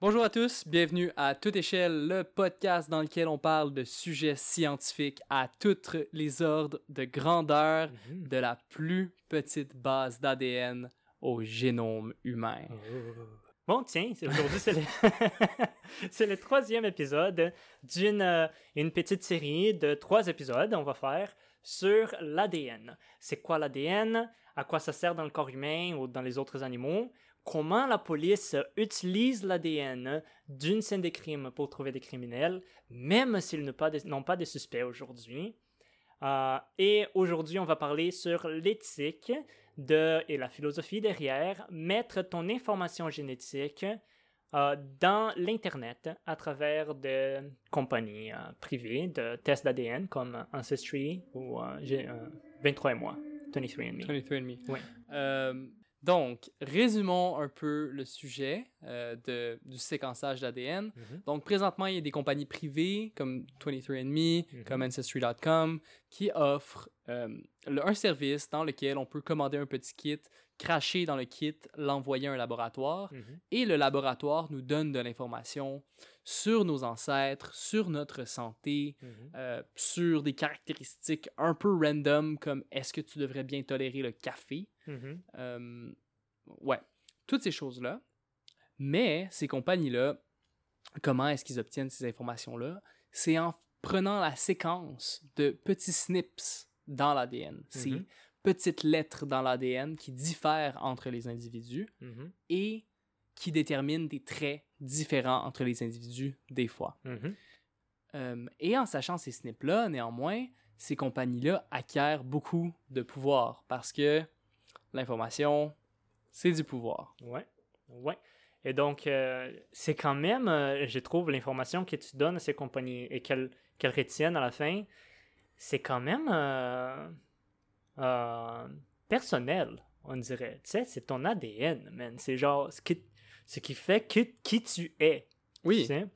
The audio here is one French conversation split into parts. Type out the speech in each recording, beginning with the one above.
Bonjour à tous, bienvenue à Toute échelle, le podcast dans lequel on parle de sujets scientifiques à tous les ordres de grandeur, Mhm. de la plus petite base d'ADN au génome humain. Bon, tiens, aujourd'hui, c'est le... le troisième épisode d'une euh, une petite série de trois épisodes on va faire sur l'ADN. C'est quoi l'ADN? À quoi ça sert dans le corps humain ou dans les autres animaux? Comment la police utilise l'ADN d'une scène de crime pour trouver des criminels, même s'ils n'ont pas de, n'ont pas de suspects aujourd'hui. Euh, et aujourd'hui, on va parler sur l'éthique de, et la philosophie derrière mettre ton information génétique euh, dans l'Internet à travers des compagnies euh, privées de tests d'ADN comme Ancestry ou euh, j'ai, euh, 23 et moi, 23andMe. 23andMe. Ouais. Euh, donc, résumons un peu le sujet euh, de, du séquençage d'ADN. Mhm. Donc, présentement, il y a des compagnies privées comme 23andMe, Mhm. comme Ancestry.com, qui offrent euh, le- un service dans lequel on peut commander un petit kit, cracher dans le kit, l'envoyer à un laboratoire, Mhm. et le laboratoire nous donne de l'information sur nos ancêtres, sur notre santé, Mhm. euh, sur des caractéristiques un peu random comme est-ce que tu devrais bien tolérer le café? Euh, ouais, toutes ces choses-là. Mais ces compagnies-là, comment est-ce qu'ils obtiennent ces informations-là? C'est en prenant la séquence de petits snips dans l'ADN. Mhm. petites lettres dans l'ADN qui diffèrent entre les individus Mhm. et qui déterminent des traits différents entre les individus des fois. Mhm. Euh, et en sachant ces snips-là, néanmoins, ces compagnies-là acquièrent beaucoup de pouvoir parce que l'information, c'est du pouvoir. Ouais, ouais. Et donc, euh, c'est quand même, euh, je trouve, l'information que tu donnes à ces compagnies et qu'elles qu'elles retiennent à la fin, c'est quand même euh, personnel, on dirait. Tu sais, c'est ton ADN, man. C'est genre ce qui, ce qui fait qui, qui tu es. tu Oui, sais?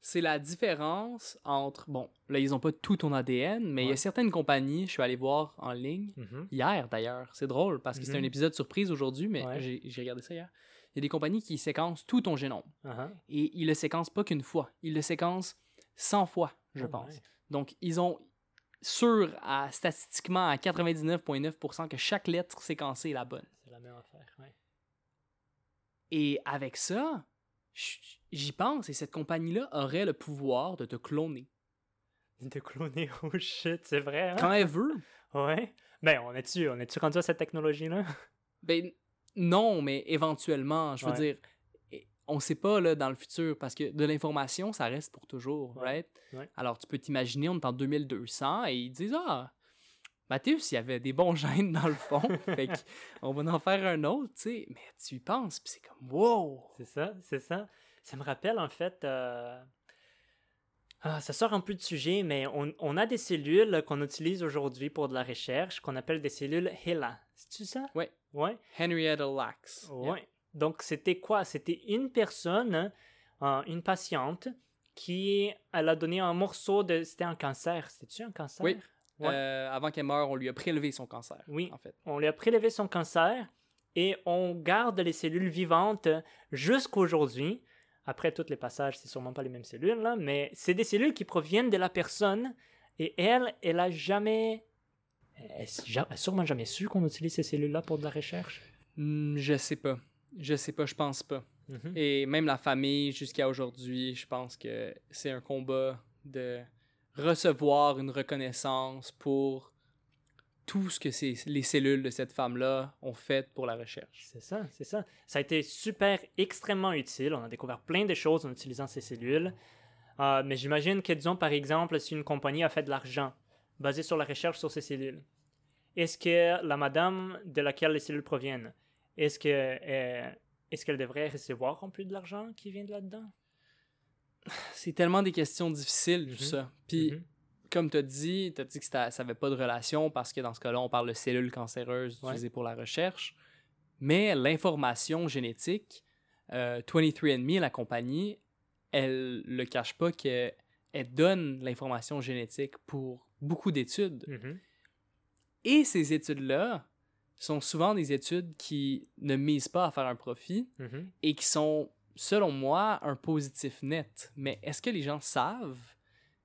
c'est la différence entre... Bon, là, ils ont pas tout ton ADN, mais il y a certaines compagnies, je suis allé voir en ligne, Mhm. hier d'ailleurs, c'est drôle parce que c'est Mhm. un épisode surprise aujourd'hui, mais Ouais. j'ai regardé ça hier. Il y a des compagnies qui séquencent tout ton génome. Uh-huh. Et ils le séquencent pas qu'une fois, ils le séquencent 100 fois, je Oh, pense. ouais. Donc, ils ont sûr à statistiquement à 99,9% que chaque lettre séquencée est la bonne. C'est la même affaire, ouais. Et avec ça, j'y pense et cette compagnie-là aurait le pouvoir de te cloner De cloner, oh shit, c'est vrai, hein? quand elle veut. Ouais. Ben, on est-tu, on est-tu rendu à cette technologie-là? Ben non, mais éventuellement, je veux Ouais. dire, on sait pas là dans le futur parce que de l'information, ça reste pour toujours, Ouais. right? Ouais. Alors tu peux t'imaginer, on est en 2200 et ils disent ah. Mathéus, il y avait des bons gènes dans le fond, fait qu'on va en faire un autre, tu sais. Mais tu y penses, puis c'est comme wow! C'est ça, c'est ça. Ça me rappelle en fait. euh, ah, ça sort un peu de sujet, mais on, on a des cellules qu'on utilise aujourd'hui pour de la recherche qu'on appelle des cellules HeLa. C'est-tu ça? Ouais. Ouais. Henrietta Lacks. Ouais. Donc c'était quoi? C'était une personne, euh, une patiente, qui elle a donné un morceau de. C'était un cancer. C'était-tu un cancer? Oui. Ouais. Euh, avant qu'elle meure, on lui a prélevé son cancer. Oui. En fait. On lui a prélevé son cancer et on garde les cellules vivantes jusqu'aujourd'hui. Après tous les passages, c'est sûrement pas les mêmes cellules, là, mais c'est des cellules qui proviennent de la personne et elle, elle a jamais. Elle a sûrement jamais su qu'on utilise ces cellules-là pour de la recherche? Hmm, je sais pas. Je sais pas, je pense pas. Et même la famille, jusqu'à aujourd'hui, je pense que c'est un combat de recevoir une reconnaissance pour tout ce que ces- les cellules de cette femme-là ont fait pour la recherche. C'est ça, c'est ça. Ça a été super, extrêmement utile. On a découvert plein de choses en utilisant ces cellules. Euh, mais j'imagine que, disons, par exemple, si une compagnie a fait de l'argent basé sur la recherche sur ces cellules, est-ce que la madame de laquelle les cellules proviennent, est-ce que euh, est-ce qu'elle devrait recevoir en plus de l'argent qui vient de là-dedans? C'est tellement des questions difficiles, tout Mhm. ça. Puis, Mhm. comme tu as dit, tu as dit que ça n'avait pas de relation parce que dans ce cas-là, on parle de cellules cancéreuses Ouais. utilisées pour la recherche. Mais l'information génétique, euh, 23andMe, la compagnie, elle le cache pas qu'elle elle donne l'information génétique pour beaucoup d'études. Mhm. Et ces études-là sont souvent des études qui ne misent pas à faire un profit et qui sont selon moi, un positif net. Mais est-ce que les gens savent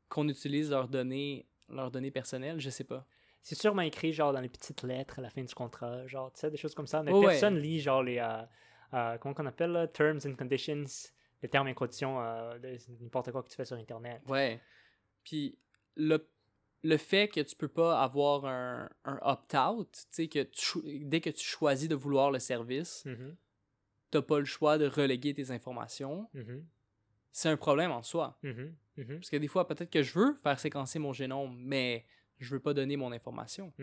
qu'on utilise leurs données, leurs données personnelles? Je sais pas. C'est sûrement écrit genre dans les petites lettres à la fin du contrat, genre, tu sais, des choses comme ça. Mais personne lit genre les, euh, euh, comment qu'on appelle, là, terms and conditions, les termes et conditions euh, de n'importe quoi que tu fais sur Internet. Ouais. Puis le, le fait que tu peux pas avoir un, un opt-out, tu sais, que dès que tu choisis de vouloir le service, mm-hmm. N'as pas le choix de reléguer tes informations. Mm-hmm. C'est un problème en soi. Mm-hmm. Parce que des fois, peut-être que je veux faire séquencer mon génome, mais je veux pas donner mon information.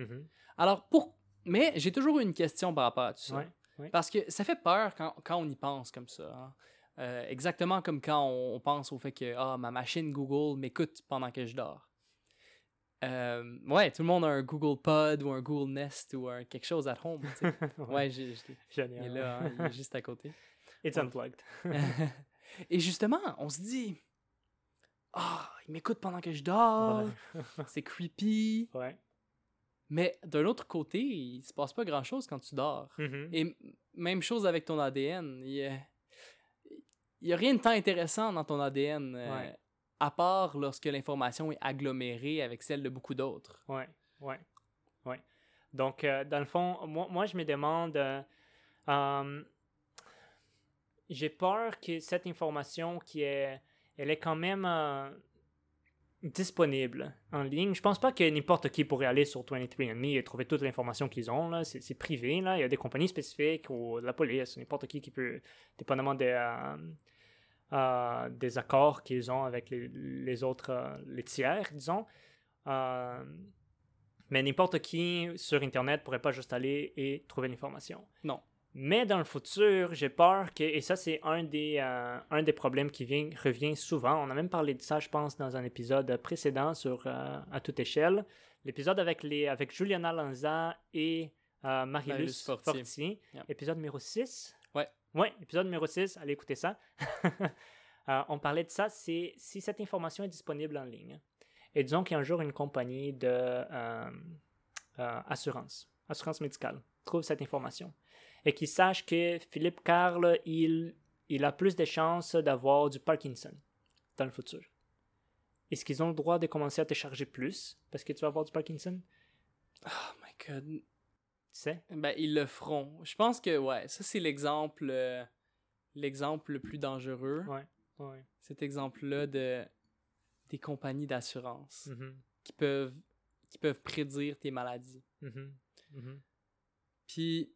Alors, pour... Mais j'ai toujours eu une question par rapport à tout ça. Parce que ça fait peur quand, quand on y pense comme ça. Hein. Euh, exactement comme quand on, pense au fait que ah, ma machine Google m'écoute pendant que je dors. Euh, ouais, tout le monde a un Google Pod ou un Google Nest ou un, quelque chose at home. ouais, j'ai, Génial. Il est là, hein, il est juste à côté. It's unplugged. Et justement, on se dit Ah, il m'écoute pendant que je dors. C'est creepy. Ouais. Mais d'un autre côté, il se passe pas grand chose quand tu dors. Mm-hmm. Et même chose avec ton ADN. Il y a, y a rien de tant intéressant dans ton ADN, euh, à part lorsque l'information est agglomérée avec celle de beaucoup d'autres. Ouais, ouais, ouais. Donc, euh, dans le fond, moi, moi je me demande. Euh, j'ai peur que cette information qui est, elle est quand même disponible en ligne. Je pense pas que n'importe qui pourrait aller sur 23andMe et trouver toute l'information qu'ils ont. Là. C'est, privé. Là. Il y a des compagnies spécifiques ou la police, n'importe qui qui peut, dépendamment des, euh, euh, des accords qu'ils ont avec les, les autres, euh, les tiers, disons. mais n'importe qui sur Internet pourrait pas juste aller et trouver l'information. Non. Mais dans le futur, j'ai peur que, et ça c'est un des, euh, un des problèmes qui vient, revient souvent, on a même parlé de ça je pense dans un épisode précédent sur euh, À toute échelle, l'épisode avec, les, avec Juliana Lanza et euh, Marilus Forti, épisode numéro 6. Ouais. Épisode numéro 6, allez écouter ça. on parlait de ça, c'est si cette information est disponible en ligne. Et disons qu'il y a un jour une compagnie de assurance, assurance médicale, trouve cette information et qu'ils sachent que Philippe Carl, il, il a plus de chances d'avoir du Parkinson dans le futur. Est-ce qu'ils ont le droit de commencer à te charger plus parce que tu vas avoir du Parkinson? Oh my god. Tu sais? Ben, ils le feront. Je pense que, ouais, ça c'est l'exemple euh, l'exemple le plus dangereux. Ouais, ouais. Cet exemple-là de des compagnies d'assurance mm-hmm. qui peuvent qui peuvent prédire tes maladies. Mm-hmm. Mm-hmm. Puis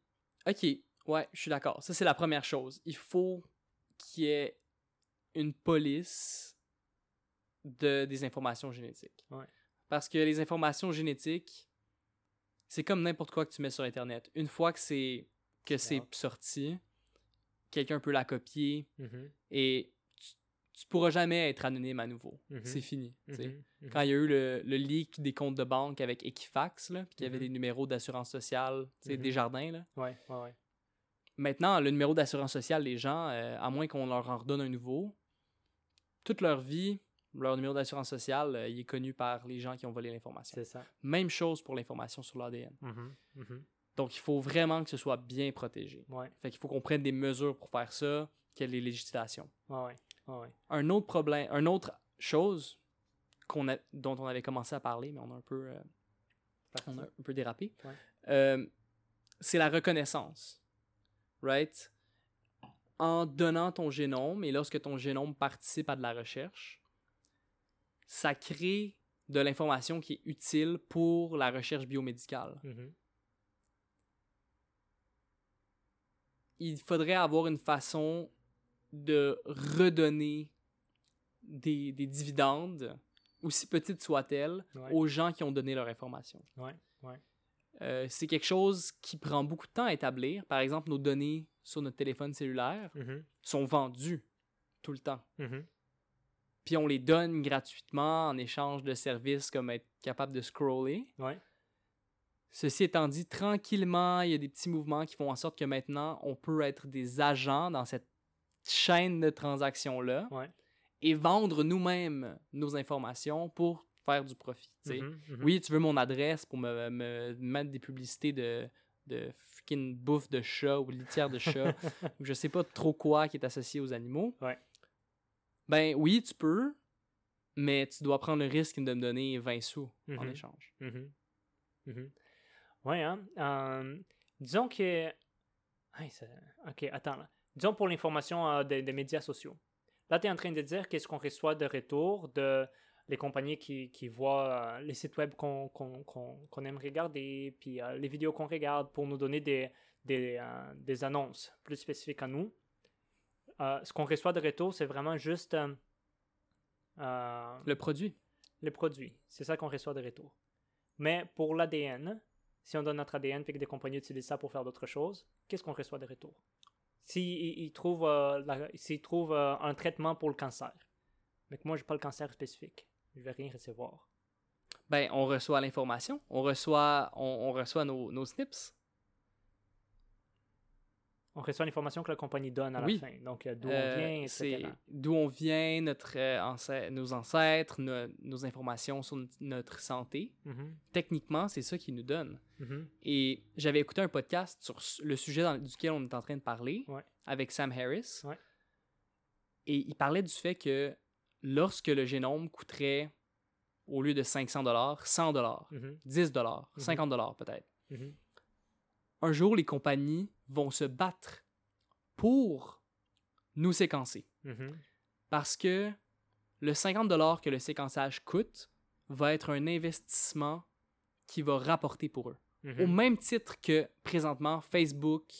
Ok, ouais, je suis d'accord. Ça, c'est la première chose. Il faut qu'il y ait une police de, des informations génétiques. Parce que les informations génétiques, c'est comme n'importe quoi que tu mets sur Internet. Une fois que c'est que c'est sorti, quelqu'un peut la copier mm-hmm. et tu, pourras jamais être anonyme à nouveau. Mm-hmm. C'est fini. Mm-hmm. Quand il y a eu le, le, leak des comptes de banque avec Equifax, là, puis qu'il y avait des numéros d'assurance sociale, des Desjardins, là. Ouais, ouais, ouais. Maintenant, le numéro d'assurance sociale, les gens, euh, à moins qu'on leur en redonne un nouveau, toute leur vie, leur numéro d'assurance sociale, euh, il est connu par les gens qui ont volé l'information. C'est ça. Même chose pour l'information sur l'ADN. Mm-hmm. Mm-hmm. Donc, il faut vraiment que ce soit bien protégé. Ouais. Fait qu'il faut qu'on prenne des mesures pour faire ça, qu'il y ait les législations. Ouais, ouais. Un autre problème, une autre chose qu'on a, dont on avait commencé à parler, mais on a un peu, euh, on a un peu dérapé, c'est la reconnaissance right? En donnant ton génome, et lorsque ton génome participe à de la recherche, ça crée de l'information qui est utile pour la recherche biomédicale. Mm-hmm. Il faudrait avoir une façon de redonner des, dividendes, aussi petites soient-elles, aux gens qui ont donné leur information. Ouais, ouais. Euh, c'est quelque chose qui prend beaucoup de temps à établir. Par exemple, nos données sur notre téléphone cellulaire mm-hmm. sont vendues tout le temps. Mm-hmm. Puis on les donne gratuitement en échange de services comme être capable de scroller. Ceci étant dit, tranquillement, il y a des petits mouvements qui font en sorte que maintenant, on peut être des agents dans cette chaîne de transactions-là et vendre nous-mêmes nos informations pour faire du profit. Mhm, mhm. Oui, tu veux mon adresse pour me, mettre des publicités de, de freaking bouffe de chat ou litière de chat ou je sais pas trop quoi qui est associé aux animaux. Ouais. Ben oui, tu peux, mais tu dois prendre le risque de me donner 20 sous en Mhm. échange. Mhm. Ouais, hein. Euh, disons que. Hey, ça- Ok, attends là. Disons pour l'information euh, des, des médias sociaux. Là, tu es en train de dire qu'est-ce qu'on reçoit de retour de les compagnies qui, qui voient euh, les sites web qu'on aime regarder, puis euh, les vidéos qu'on regarde pour nous donner des, des, des annonces plus spécifiques à nous. Euh, ce qu'on reçoit de retour, c'est vraiment juste euh, euh, Le produit. les produits. C'est ça qu'on reçoit de retour. Mais pour l'ADN, si on donne notre ADN et que des compagnies utilisent ça pour faire d'autres choses, qu'est-ce qu'on reçoit de retour? S'ils ils trouvent, la- trouvent un traitement pour le cancer, mais que moi, j'ai pas le cancer spécifique, je vais rien recevoir. Ben, on reçoit l'information, on reçoit, on, on reçoit nos, nos snips. On reçoit l'information que la compagnie donne à Oui. la fin. Donc, euh, d'où Euh, on vient, etc. c'est d'où on vient, notre, euh, ancêtre- nos ancêtres, no- nos informations sur notre santé. Mhm, Techniquement, c'est ça qu'ils nous donnent. mhm, Et j'avais écouté un podcast sur le sujet dans- duquel on est en train de parler Ouais. avec Sam Harris. Ouais. Et il parlait du fait que lorsque le génome coûterait, au lieu de 500 dollars, 100 dollars, mhm, 10 dollars, Mhm. 50 dollars peut-être. Un jour, les compagnies vont se battre pour nous séquencer. mhm, Parce que le 50 dollars que le séquençage coûte va être un investissement qui va rapporter pour eux. mhm, Au même titre que présentement Facebook,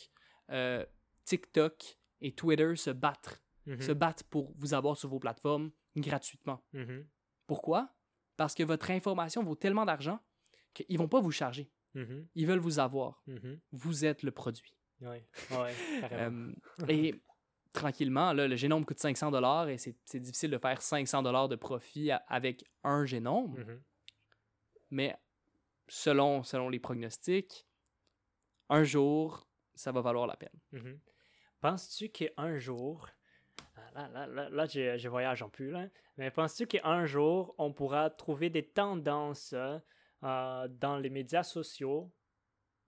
euh, TikTok et Twitter se battent, mhm, se battent pour vous avoir sur vos plateformes gratuitement. Pourquoi? Parce que votre information vaut tellement d'argent qu'ils vont pas vous charger. Mhm, Ils veulent vous avoir. mhm. Vous êtes le produit. Ouais, ouais. Euh, et tranquillement, là, le génome coûte 500 dollars et c'est difficile de faire 500 dollars de profit a- avec un génome. Mhm. Mais selon, selon les pronostics, un jour, ça va valoir la peine. Mhm. Penses-tu qu'un jour, ah, là, là, là, là je, je voyage en plus, là, mais penses-tu qu'un jour, on pourra trouver des tendances euh, dans les médias sociaux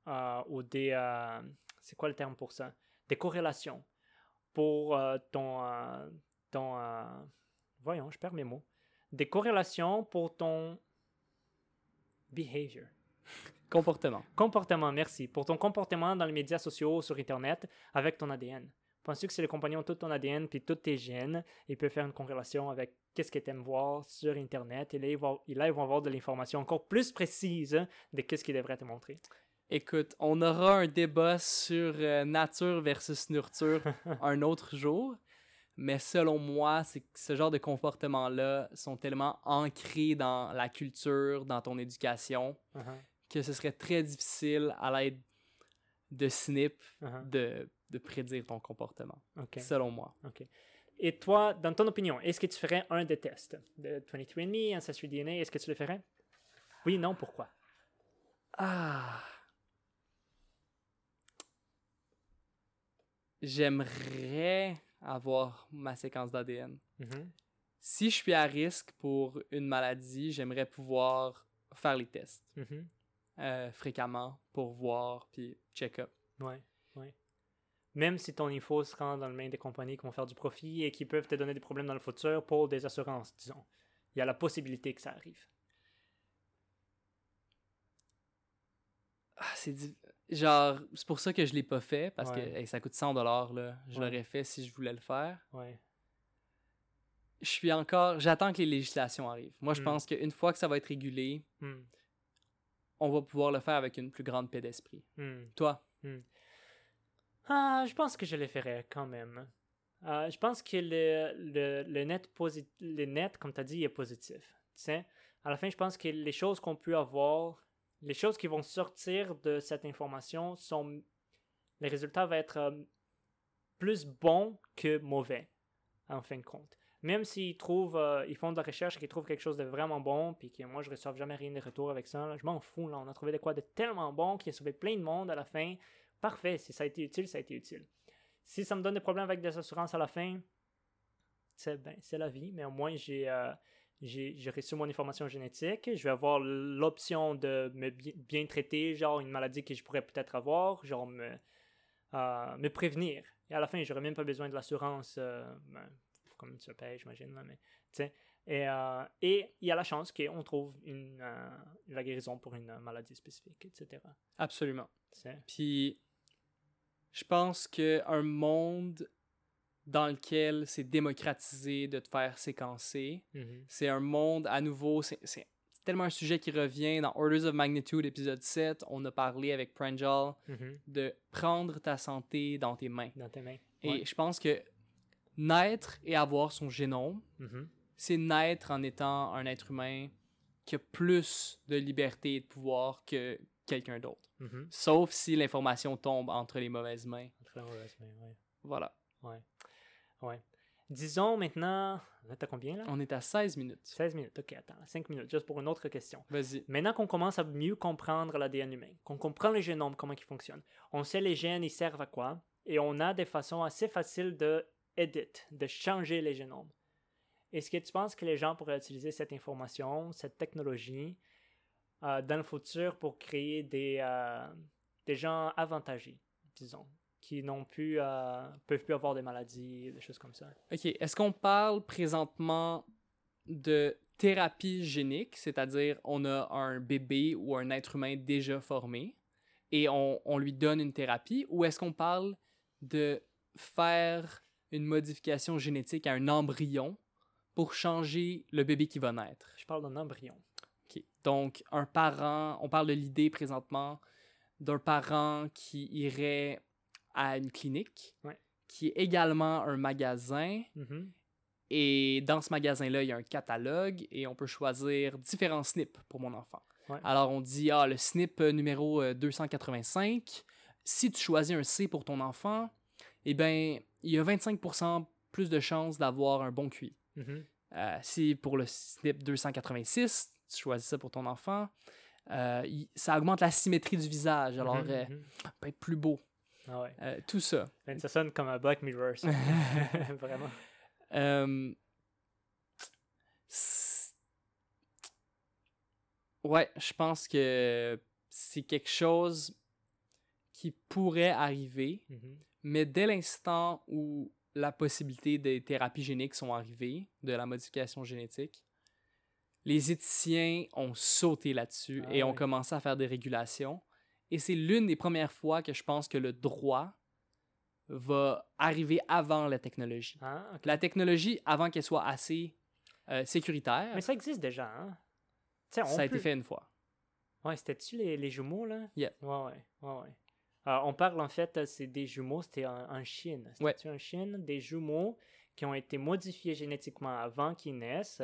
euh, ou des. euh, c'est quoi le terme pour ça? Des corrélations pour ton. ton voyons, je perds mes mots. Des corrélations pour ton behavior. Comportement. Comportement, merci. Pour ton comportement dans les médias sociaux, sur Internet, avec ton ADN. Penses-tu que si les compagnons ont tout ton ADN puis toutes tes gènes, ils peuvent faire une corrélation avec qu'est-ce que tu aimes voir sur Internet? Et là, ils vont, et là, ils vont avoir de l'information encore plus précise de qu'est-ce qu'ils devraient te montrer. Écoute, on aura un débat sur euh, nature versus nurture un autre jour. Mais selon moi, c'est ce genre de comportements-là sont tellement ancrés dans la culture, dans ton éducation, Uh-huh, que ce serait très difficile à l'aide de snip uh-huh. de, de prédire ton comportement. Selon moi. Et toi, dans ton opinion, est-ce que tu ferais un des tests de 23andMe, Ancestry DNA, est-ce que tu le ferais? Oui, non, pourquoi? Ah. J'aimerais avoir ma séquence d'ADN. Mhm, Si je suis à risque pour une maladie, j'aimerais pouvoir faire les tests mhm. euh, fréquemment pour voir puis check-up. Ouais, ouais. Même si ton info se rend dans le main des compagnies qui vont faire du profit et qui peuvent te donner des problèmes dans le futur pour des assurances, disons. Il y a la possibilité que ça arrive. Ah, c'est genre c'est pour ça que je l'ai pas fait parce Ouais. que hey, ça coûte 100 dollars là. Je Ouais. l'aurais fait si je voulais le faire. Ouais. Je suis encore j'attends que les législations arrivent. Moi je Hmm. pense qu'une fois que ça va être régulé, Hmm, on va pouvoir le faire avec une plus grande paix d'esprit. hmm. Toi, Ah, je pense que je le ferais quand même. Euh, je pense que le, le, le net, posi- le net, comme tu as dit, est positif. Tu sais, à la fin, je pense que les choses qu'on peut avoir, les choses qui vont sortir de cette information sont. Les résultats vont être euh, plus bons que mauvais, en fin de compte. Même s'ils trouvent, euh, ils font de la recherche et qu'ils trouvent quelque chose de vraiment bon, puis que moi je ne reçois jamais rien de retour avec ça, je m'en fous. Là. On a trouvé de quoi de tellement bon qui a sauvé plein de monde à la fin. Parfait, si ça a été utile, ça a été utile. Si ça me donne des problèmes avec des assurances à la fin, c'est ben, c'est la vie, mais au moins j'ai euh, reçu mon information génétique, je vais avoir l'option de me bien, traiter, genre une maladie que je pourrais peut-être avoir, genre me, euh, me prévenir. Et à la fin, j'aurais même pas besoin de l'assurance, euh, ben, comme tu payes, j'imagine, mais Et, euh, et il y a la chance qu'on trouve une, la guérison pour une maladie spécifique, etc. Absolument. Puis, je pense qu'un monde dans lequel c'est démocratisé de te faire séquencer. Mm-hmm. C'est un monde, à nouveau, c'est tellement un sujet qui revient. Dans Orders of Magnitude, épisode 7, on a parlé avec Pranjal mm-hmm. de prendre ta santé dans tes mains. Dans tes mains. Et je pense que naître et avoir son génome, mm-hmm. c'est naître en étant un être humain qui a plus de liberté et de pouvoir que quelqu'un d'autre. Sauf si l'information tombe entre les mauvaises mains. Entre les mauvaises mains, oui. Voilà. Ouais. Ouais. Disons maintenant. T'as combien là? On est à 16 minutes. 16 minutes, ok, attends, 5 minutes, juste pour une autre question. Vas-y. Maintenant qu'on commence à mieux comprendre l'ADN humain, qu'on comprend le génome, comment il fonctionne, on sait les gènes, ils servent à quoi, et on a des façons assez faciles de edit, de changer les génomes. Est-ce que tu penses que les gens pourraient utiliser cette information, cette technologie, euh, dans le futur pour créer des, euh, des gens avantagés, disons qui n'ont plus, euh, peuvent plus avoir des maladies, des choses comme ça. OK. Est-ce qu'on parle présentement de thérapie génique, c'est-à-dire on a un bébé ou un être humain déjà formé et on, on lui donne une thérapie, ou est-ce qu'on parle de faire une modification génétique à un embryon pour changer le bébé qui va naître? Je parle d'un embryon. Donc, un parent, on parle de l'idée présentement d'un parent qui irait à une clinique, qui est également un magasin. Mm-hmm. Et dans ce magasin-là, il y a un catalogue et on peut choisir différents SNP pour mon enfant. Alors on dit, ah, le SNP numéro 285, euh, si tu choisis un C pour ton enfant, eh bien, il y a 25% plus de chances d'avoir un bon QI. Mm-hmm. Euh, si pour le SNP 286, tu choisis ça pour ton enfant, euh, ça augmente la symétrie du visage. Alors, il peut être plus beau. Ah ouais. Euh, tout ça. Ben, ça sonne comme un Black Mirror, Vraiment. Ouais, je pense que c'est quelque chose qui pourrait arriver, mm-hmm. mais dès l'instant où la possibilité des thérapies géniques sont arrivées, de la modification génétique, les éthiciens ont sauté là-dessus ah et ont commencé à faire des régulations. Et c'est l'une des premières fois que je pense que le droit va arriver avant la technologie. Ah, La technologie, avant qu'elle soit assez euh, sécuritaire. Mais ça existe déjà, hein? ça a été fait une fois. Ouais, c'était-tu les, les, jumeaux, là? Yeah. Ouais, ouais, ouais, ouais. Euh, on parle, en fait, c'est des jumeaux, c'était en, Chine. C'était en Chine, des jumeaux qui ont été modifiés génétiquement avant qu'ils naissent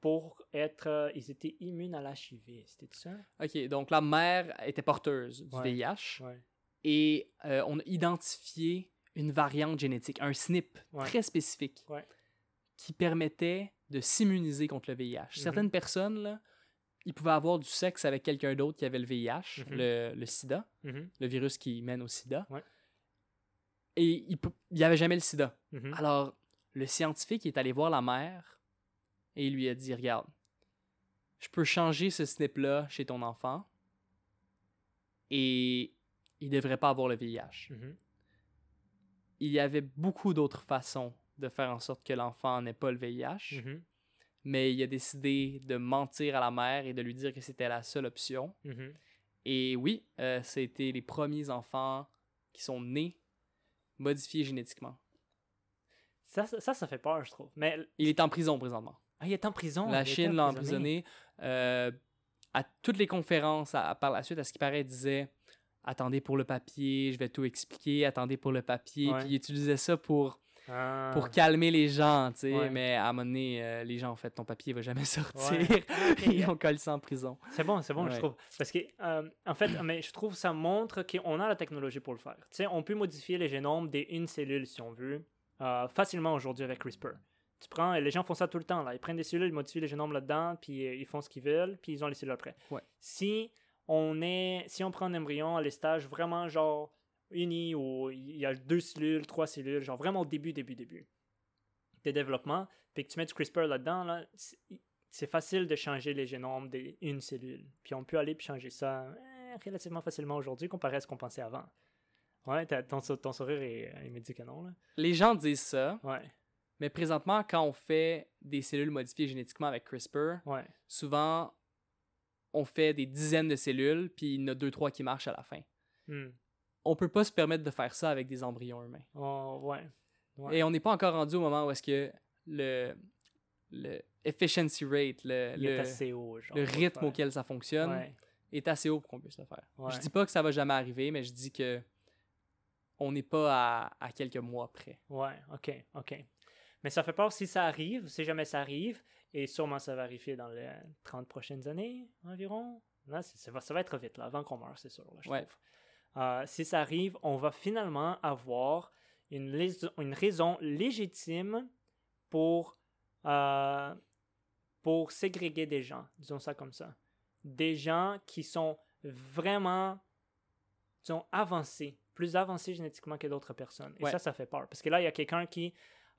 pour être. Euh, ils étaient immunes à l'HIV, c'était ça? Ok, donc la mère était porteuse du VIH et euh, on a identifié une variante génétique, un SNP très spécifique qui permettait de s'immuniser contre le VIH. Mhm. Certaines personnes, là, ils pouvaient avoir du sexe avec quelqu'un d'autre qui avait le VIH, mhm. le, le, sida, mhm. le virus qui mène au sida. Et il n'y avait jamais le sida. Alors, le scientifique est allé voir la mère et il lui a dit Regarde, je peux changer ce snip-là chez ton enfant et il devrait pas avoir le VIH. Mm-hmm. Il y avait beaucoup d'autres façons de faire en sorte que l'enfant n'ait pas le VIH, mm-hmm. mais il a décidé de mentir à la mère et de lui dire que c'était la seule option. Mm-hmm. Et oui, euh, c'était les premiers enfants qui sont nés modifiés génétiquement. Ça, ça, ça fait peur, je trouve. Mais il est en prison présentement. Ah, il est en prison. La Chine l'a emprisonné. Euh, à toutes les conférences, par la suite, à ce qui paraît, il disait Attendez pour le papier, je vais tout expliquer, attendez pour le papier. Puis il utilisait ça pour, ah. pour calmer les gens, tu sais. Mais à un moment donné, euh, les gens, en fait, ton papier va jamais sortir. Ah, Ils ont collé ça en prison. C'est bon, c'est bon, je trouve. Parce que, euh, en fait, mais je trouve ça montre qu'on a la technologie pour le faire. Tu sais, on peut modifier les génomes d'une cellule, si on veut, facilement aujourd'hui avec CRISPR tu prends, les gens font ça tout le temps. Là. Ils prennent des cellules, ils modifient les génomes là-dedans, puis euh, ils font ce qu'ils veulent, puis ils ont les cellules après. Si on est, si on prend un embryon à les stages vraiment genre unis, où il y a deux cellules, trois cellules, genre vraiment au début, début, début. de développement, puis que tu mets du CRISPR là-dedans, là, c'est facile de changer les génomes d'une cellule. Puis on peut aller changer ça eh, relativement facilement aujourd'hui comparé à ce qu'on pensait avant. Ouais, ton, ton, sourire, il me dit que non. Là. Les gens disent ça. Ouais. Mais présentement, quand on fait des cellules modifiées génétiquement avec CRISPR, ouais. souvent, on fait des dizaines de cellules, puis il y en a deux, trois qui marchent à la fin. Hmm. On peut pas se permettre de faire ça avec des embryons humains. Oh, ouais. Et on n'est pas encore rendu au moment où est-ce que le, le efficiency rate, le, le, rythme auquel ça fonctionne, est assez haut pour qu'on puisse le faire. Je dis pas que ça va jamais arriver, mais je dis que on n'est pas à, à, quelques mois près. Ouais, ok, ok. Mais ça fait peur si ça arrive, si jamais ça arrive, et sûrement ça va arriver dans les 30 prochaines années environ. Là, ça va, ça va être vite, là, avant qu'on meure, c'est sûr. je trouve. Euh, si ça arrive, on va finalement avoir une, une raison légitime pour, euh, pour ségréguer des gens, disons ça comme ça. Des gens qui sont vraiment sont avancés, plus avancés génétiquement que d'autres personnes. Et ça, ça fait peur. Parce que là, il y a quelqu'un qui,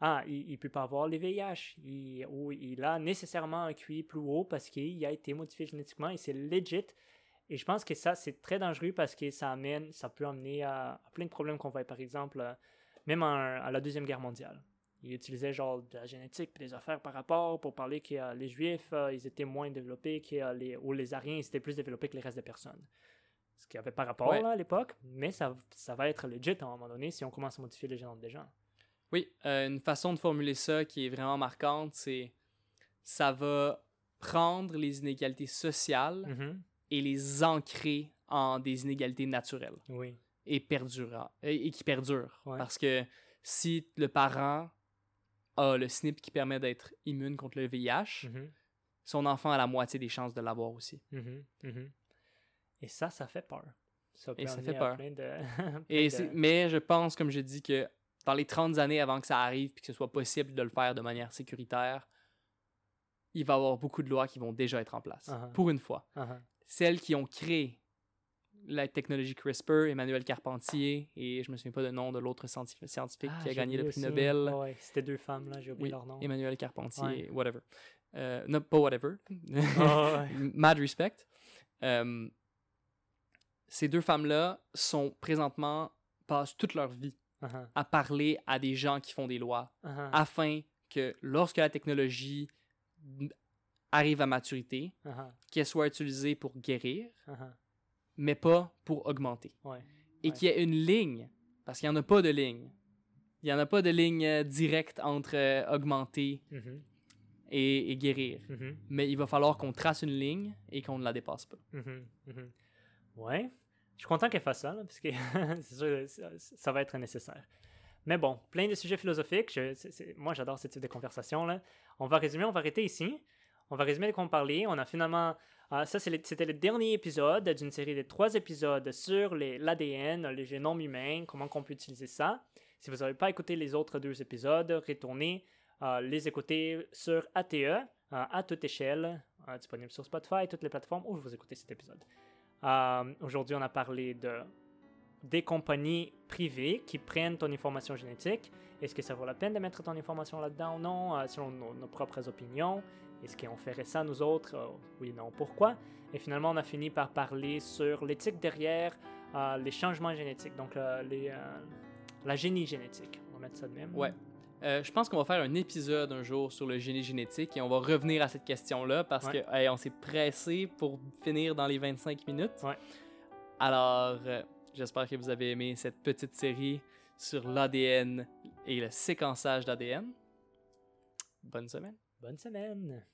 ah, il ne peut pas avoir les VIH, il, ou il a nécessairement un QI plus haut parce qu'il a été modifié génétiquement et c'est legit. Et je pense que ça, c'est très dangereux parce que ça amène, ça peut amener à, plein de problèmes qu'on voit, par exemple, euh, même à la Deuxième Guerre mondiale. Ils utilisaient genre de la génétique des affaires par rapport pour parler que euh, les Juifs, euh, ils étaient moins développés que les, ou les Ariens, ils étaient plus développés que les restes des personnes. Ce qui avait pas rapport à l'époque, mais ça, ça va être legit à un moment donné si on commence à modifier les génomes des gens. Oui, une façon de formuler ça qui est vraiment marquante, c'est ça va prendre les inégalités sociales mm-hmm. et les ancrer en des inégalités naturelles. Oui et perdurant et, qui perdure parce que si le parent a le SNP qui permet d'être immune contre le VIH, mm-hmm. son enfant a la moitié des chances de l'avoir aussi. Mm-hmm. Mm-hmm. Et ça, ça fait peur. Ça et ça fait peur. et Mais je pense, comme je dis, que dans les 30 années avant que ça arrive et que ce soit possible de le faire de manière sécuritaire, il va y avoir beaucoup de lois qui vont déjà être en place. Uh-huh. Pour une fois. Uh-huh. Celles qui ont créé la technologie CRISPR, Emmanuel Carpentier, et je me souviens pas du nom de l'autre scientifique ah, qui a gagné le prix Nobel. c'était deux femmes, là, j'ai oublié leur nom. Emmanuel Carpentier, whatever. Euh, non, pas whatever. Mad respect. Euh, ces deux femmes-là sont présentement, passent toute leur vie uh-huh. à parler à des gens qui font des lois uh-huh. afin que lorsque la technologie arrive à maturité, uh-huh. qu'elle soit utilisée pour guérir, mais pas pour augmenter. Et qu'il y ait une ligne, parce qu'il n'y en a pas de ligne. Il n'y en a pas de ligne euh, directe entre euh, augmenter mm-hmm. et, guérir. Mm-hmm. Mais il va falloir qu'on trace une ligne et qu'on ne la dépasse pas. Ouais. Je suis content qu'elle fasse ça, parce que c'est sûr, ça, va être nécessaire. Mais bon, plein de sujets philosophiques. moi, j'adore ce type de conversation. Là. On va résumer, on va arrêter ici. On va résumer de quoi on parlait. On a finalement ah, ça, c'était le dernier épisode d'une série de trois épisodes sur l'ADN, les, génomes humains, comment on peut utiliser ça. Si vous n'avez pas écouté les autres deux épisodes, retournez euh, les écouter sur ATE, euh, à toute échelle, disponible sur Spotify toutes les plateformes où vous écoutez cet épisode. Aujourd'hui, on a parlé de des compagnies privées qui prennent ton information génétique. Est-ce que ça vaut la peine de mettre ton information là-dedans ou non, selon nos, propres opinions? Est-ce qu'on ferait ça nous autres? Euh, oui, non, pourquoi? Et finalement, on a fini par parler sur l'éthique derrière euh, les changements génétiques, donc euh, la génie génétique. On va mettre ça de même. Ouais. Je pense qu'on va faire un épisode un jour sur le génie génétique et on va revenir à cette question-là parce qu'on que on s'est pressé pour finir dans les 25 minutes. Ouais. Alors, j'espère que vous avez aimé cette petite série sur l'ADN et le séquençage d'ADN. Bonne semaine. Bonne semaine.